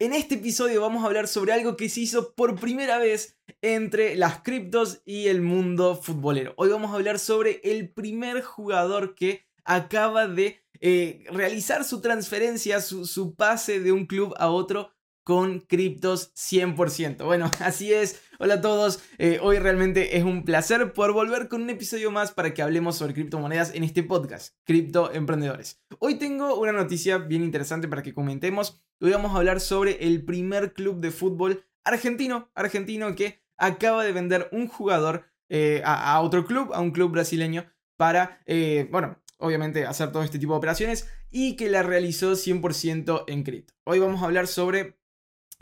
En este episodio vamos a hablar sobre algo que se hizo por primera vez entre las criptos y el mundo futbolero. Hoy vamos a hablar sobre el primer jugador que acaba de eh, realizar su transferencia, su, pase de un club a otro con criptos 100%. Bueno, así es. Hola a todos. Eh, hoy realmente es un placer por volver con un episodio más para que hablemos sobre criptomonedas en este podcast, Cripto Emprendedores. Hoy tengo una noticia bien interesante para que comentemos. Hoy vamos a hablar sobre el primer club de fútbol argentino, argentino que acaba de vender un jugador eh, a, otro club, a un club brasileño, para, eh, bueno, obviamente hacer todo este tipo de operaciones y que la realizó 100% en cripto. Hoy vamos a hablar sobre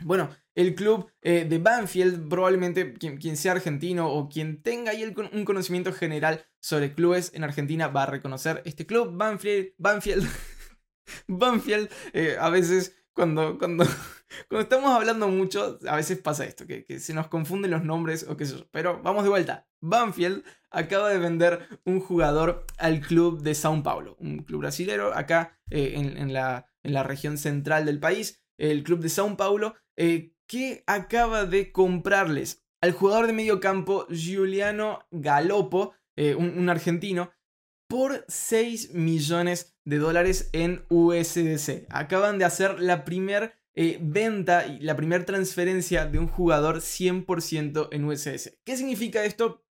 bueno, el club eh, de Banfield, probablemente quien, sea argentino o quien tenga ahí un conocimiento general sobre clubes en Argentina va a reconocer este club. Banfield, Banfield, Banfield, a veces cuando, cuando, cuando estamos hablando mucho, a veces pasa esto, que, se nos confunden los nombres o qué sé yo. Pero vamos de vuelta. Banfield acaba de vender un jugador al club de Sao Paulo, un club brasilero acá eh, en, la, en la región central del país el club de Sao Paulo, eh, que acaba de comprarles al jugador de medio campo Giuliano Galopo, eh, un, argentino, por 6 millones de dólares en USDC. Acaban de hacer la primera eh, venta y la primera transferencia de un jugador 100% en USDC. ¿Qué significa esto?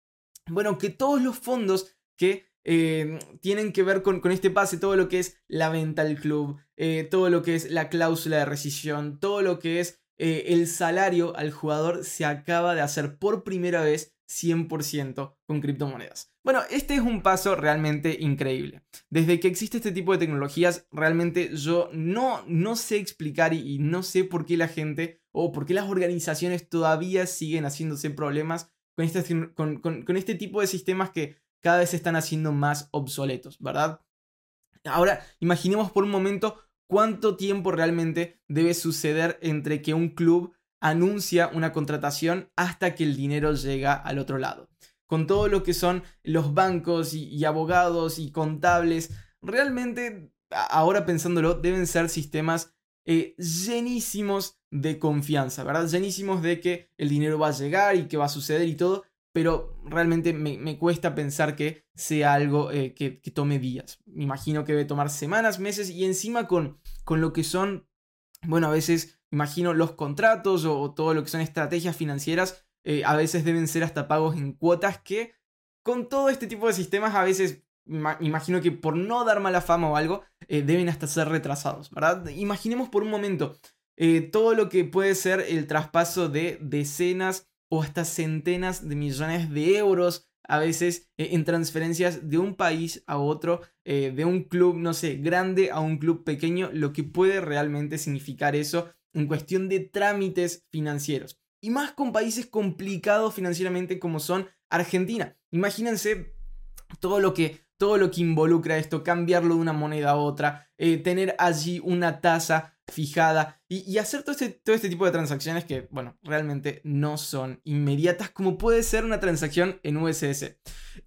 Bueno, que todos los fondos que Em, tienen que ver con, este pase, todo lo que es la venta al club, eh, todo lo que es la cláusula de rescisión, todo lo que es eh, el salario al jugador se acaba de hacer por primera vez 100% con criptomonedas. Bueno, este es un paso realmente increíble. Desde que existe este tipo de tecnologías, realmente yo no, no sé explicar y, no sé por qué la gente o por qué las organizaciones todavía siguen haciéndose problemas con este, con este tipo de sistemas que cada vez se están haciendo más obsoletos, ¿verdad? Ahora, imaginemos por un momento cuánto tiempo realmente debe suceder entre que un club anuncia una contratación hasta que el dinero llega al otro lado. Con todo lo que son los bancos y, abogados y contables, realmente, ahora pensándolo, deben ser sistemas eh, llenísimos de confianza, ¿verdad? Llenísimos de que el dinero va a llegar y que va a suceder y todo, pero realmente me, cuesta pensar que sea algo eh, que, tome días. Me imagino que debe tomar semanas, meses y encima con, con lo que son, bueno, a veces imagino los contratos o, todo lo que son estrategias financieras, eh, a veces deben ser hasta pagos en cuotas que con todo este tipo de sistemas a veces imagino que por no dar mala fama o algo, eh, deben hasta ser retrasados, ¿verdad? Imaginemos por un momento todo lo que puede ser el traspaso de decenas o hasta centenas de millones de euros a veces eh, en transferencias de un país a otro, eh, de un club, no sé, grande a un club pequeño, lo que puede realmente significar eso en cuestión de trámites financieros. Y más con países complicados financieramente como son Argentina. Imagínense todo lo que todo lo que involucra esto, cambiarlo de una moneda a otra, eh, tener allí una tasa fijada y, hacer todo este, todo este tipo de transacciones que, bueno, realmente no son inmediatas como puede ser una transacción en USS.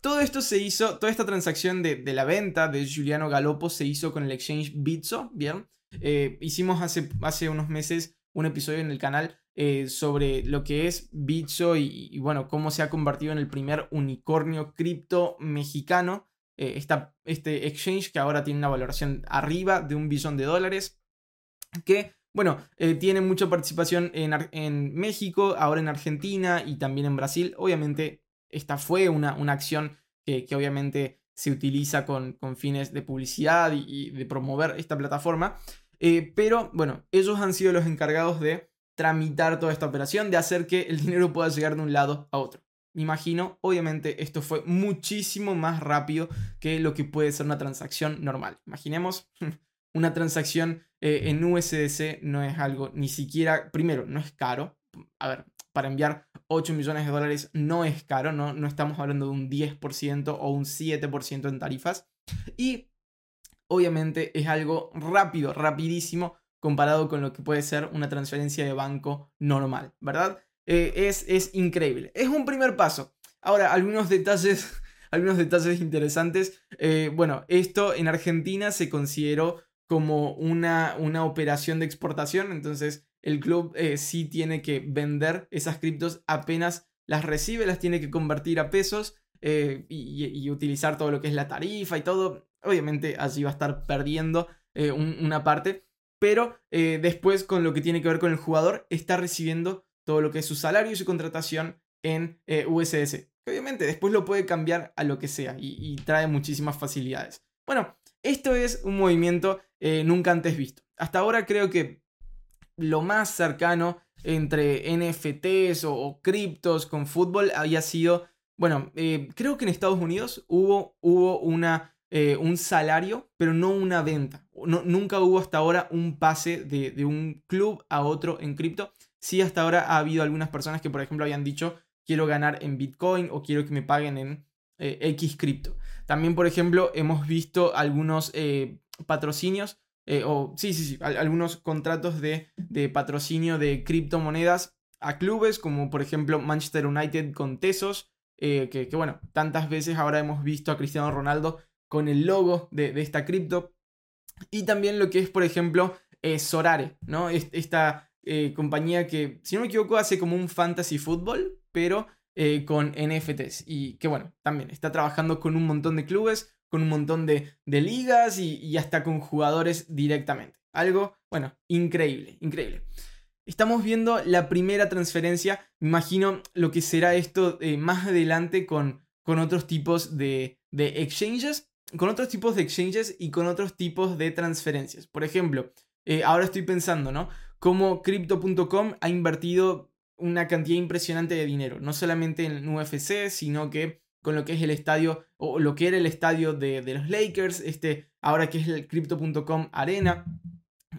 Todo esto se hizo, toda esta transacción de, la venta de Giuliano Galopo se hizo con el exchange Bitso, ¿bien? Eh, hicimos hace, unos meses un episodio en el canal eh, sobre lo que es Bitso y, bueno, cómo se ha convertido en el primer unicornio cripto mexicano. Eh, este exchange que ahora tiene una valoración arriba de un billón de dólares, que, bueno, eh, tiene mucha participación en, México, ahora en Argentina y también en Brasil. Obviamente, esta fue una, una acción que, obviamente se utiliza con, con fines de publicidad y, de promover esta plataforma. Eh, pero bueno, ellos han sido los encargados de tramitar toda esta operación, de hacer que el dinero pueda llegar de un lado a otro. Me imagino, obviamente esto fue muchísimo más rápido que lo que puede ser una transacción normal. Imaginemos, una transacción eh, en USDC no es algo ni siquiera, primero, no es caro. A ver, para enviar 8 millones de dólares no es caro, no, no estamos hablando de un 10% o un 7% en tarifas. Y obviamente es algo rápido, rapidísimo comparado con lo que puede ser una transferencia de banco normal, ¿verdad? Eh, es, es increíble. Es un primer paso. Ahora, algunos detalles, algunos detalles interesantes. Eh, bueno, esto en Argentina se consideró como una, una operación de exportación, entonces el club eh, sí tiene que vender esas criptos apenas las recibe, las tiene que convertir a pesos eh, y, utilizar todo lo que es la tarifa y todo. Obviamente allí va a estar perdiendo eh, una parte, pero después con lo que tiene que ver con el jugador está recibiendo todo lo que es su salario y su contratación en USS. Obviamente después lo puede cambiar a lo que sea y trae muchísimas facilidades. Bueno, esto es un movimiento nunca antes visto. Hasta ahora creo que lo más cercano entre NFTs o, criptos con fútbol había sido, bueno, eh, creo que en Estados Unidos hubo, hubo una, eh, un salario, pero no una venta. nunca hubo hasta ahora un pase de, un club a otro en cripto. Sí, hasta ahora ha habido algunas personas que, por ejemplo, habían dicho, quiero ganar en Bitcoin o quiero que me paguen en eh, X cripto. También, por ejemplo, hemos visto algunos patrocinios eh, o sí, sí, sí, algunos contratos de, patrocinio de criptomonedas a clubes, como por ejemplo Manchester United con Tesos, eh, que, bueno, tantas veces ahora hemos visto a Cristiano Ronaldo con el logo de, esta cripto. Y también lo que es, por ejemplo, eh, Sorare, ¿no? Esta compañía que, si no me equivoco, hace como un fantasy fútbol, pero con NFTs. Y que bueno, también está trabajando con un montón de clubes con un montón de, ligas y, hasta con jugadores directamente. Algo, bueno, increíble, increíble. Estamos viendo la primera transferencia, me imagino lo que será esto eh, más adelante con, con otros tipos de, exchanges, con otros tipos de exchanges y con otros tipos de transferencias. Por ejemplo, eh, ahora estoy pensando, ¿no? Cómo Crypto.com ha invertido una cantidad impresionante de dinero, no solamente en UFC, sino que con lo que es el estadio, o lo que era el estadio de, los Lakers, este, ahora que es el Crypto.com Arena.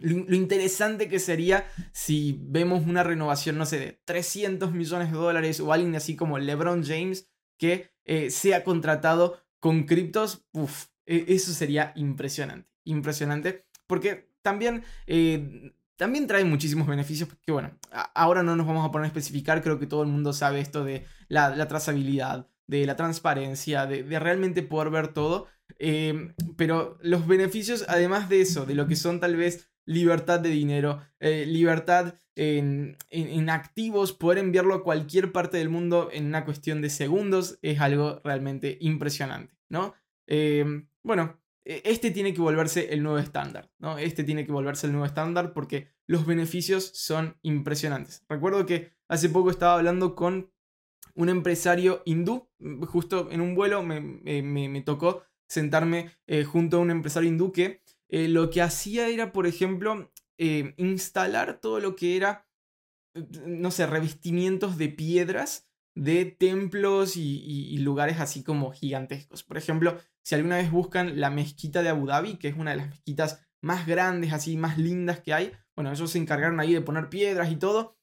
Lo, interesante que sería si vemos una renovación, no sé, de 300 millones de dólares o alguien así como LeBron James que eh, sea contratado con criptos, e, eso sería impresionante, impresionante, porque también, eh, también trae muchísimos beneficios, que bueno, ahora no nos vamos a poner a especificar, creo que todo el mundo sabe esto de la, trazabilidad, de la transparencia, de, realmente poder ver todo. Eh, pero los beneficios, además de eso, de lo que son tal vez libertad de dinero, eh, libertad en, activos, poder enviarlo a cualquier parte del mundo en una cuestión de segundos, es algo realmente impresionante, ¿no? Eh, bueno, este tiene que volverse el nuevo estándar, ¿no? Este tiene que volverse el nuevo estándar porque los beneficios son impresionantes. Recuerdo que hace poco estaba hablando con un empresario hindú. Justo en un vuelo me, tocó sentarme eh, junto a un empresario hindú que eh, lo que hacía era, por ejemplo, eh, instalar todo lo que era, no sé, revestimientos de piedras de templos y, lugares así como gigantescos. Por ejemplo, si alguna vez buscan la mezquita de Abu Dhabi, que es una de las mezquitas más grandes, así más lindas que hay, bueno, ellos se encargaron ahí de poner piedras y todo,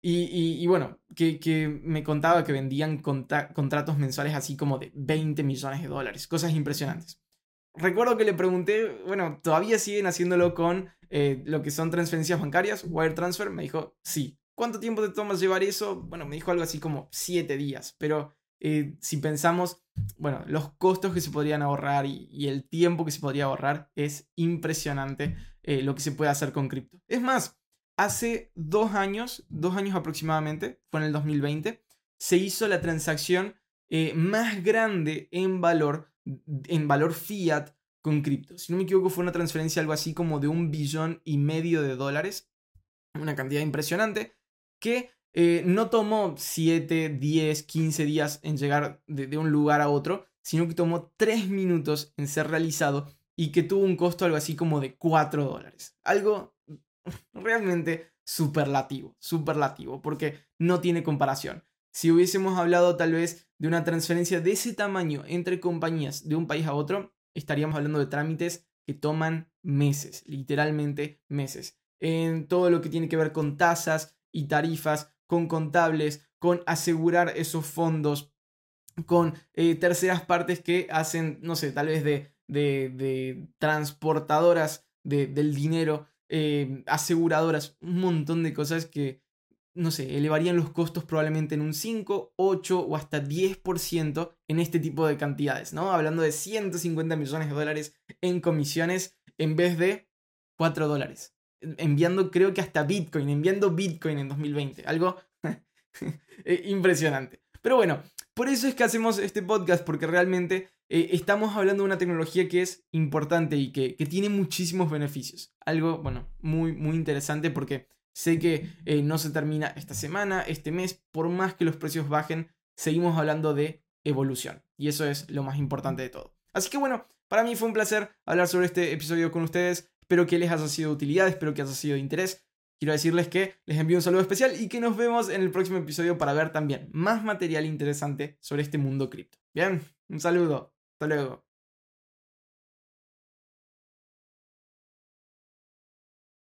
y, bueno, que, me contaba que vendían contratos mensuales así como de 20 millones de dólares, cosas impresionantes. Recuerdo que le pregunté, bueno, ¿todavía siguen haciéndolo con eh, lo que son transferencias bancarias, wire transfer? Me dijo, sí. ¿Cuánto tiempo te tomas llevar eso? Bueno, me dijo algo así como 7 días, pero eh, si pensamos, bueno, los costos que se podrían ahorrar y, el tiempo que se podría ahorrar, es impresionante eh, lo que se puede hacer con cripto. Es más, hace dos años, dos años aproximadamente, fue en el 2020, se hizo la transacción eh, más grande en valor, en valor fiat con cripto. Si no me equivoco, fue una transferencia algo así como de un billón y medio de dólares, una cantidad impresionante, que eh, no tomó 7, 10, 15 días en llegar de, de un lugar a otro, sino que tomó 3 minutos en ser realizado y que tuvo un costo algo así como de 4 dólares. Algo realmente superlativo, superlativo, porque no tiene comparación. Si hubiésemos hablado tal vez de una transferencia de ese tamaño entre compañías de un país a otro, estaríamos hablando de trámites que toman meses, literalmente meses. En todo lo que tiene que ver con tasas y tarifas, con contables, con asegurar esos fondos, con eh, terceras partes que hacen, no sé, tal vez de, de, transportadoras del dinero eh, aseguradoras, un montón de cosas que, no sé, elevarían los costos probablemente en un 5, 8 o hasta 10% en este tipo de cantidades, ¿no? Hablando de 150 millones de dólares en comisiones en vez de 4 dólares. Enviando creo que hasta Bitcoin, enviando Bitcoin en 2020. Algo eh, impresionante. Pero bueno, por eso es que hacemos este podcast, porque realmente eh, estamos hablando de una tecnología que es importante y que, tiene muchísimos beneficios. Algo, bueno, muy, muy interesante porque sé que eh, no se termina esta semana, este mes, por más que los precios bajen, seguimos hablando de evolución. Y eso es lo más importante de todo. Así que bueno, para mí fue un placer hablar sobre este episodio con ustedes. Espero que les haya sido de utilidad, espero que haya sido de interés. Quiero decirles que les envío un saludo especial y que nos vemos en el próximo episodio para ver también más material interesante sobre este mundo cripto. Bien, un saludo. Hasta luego.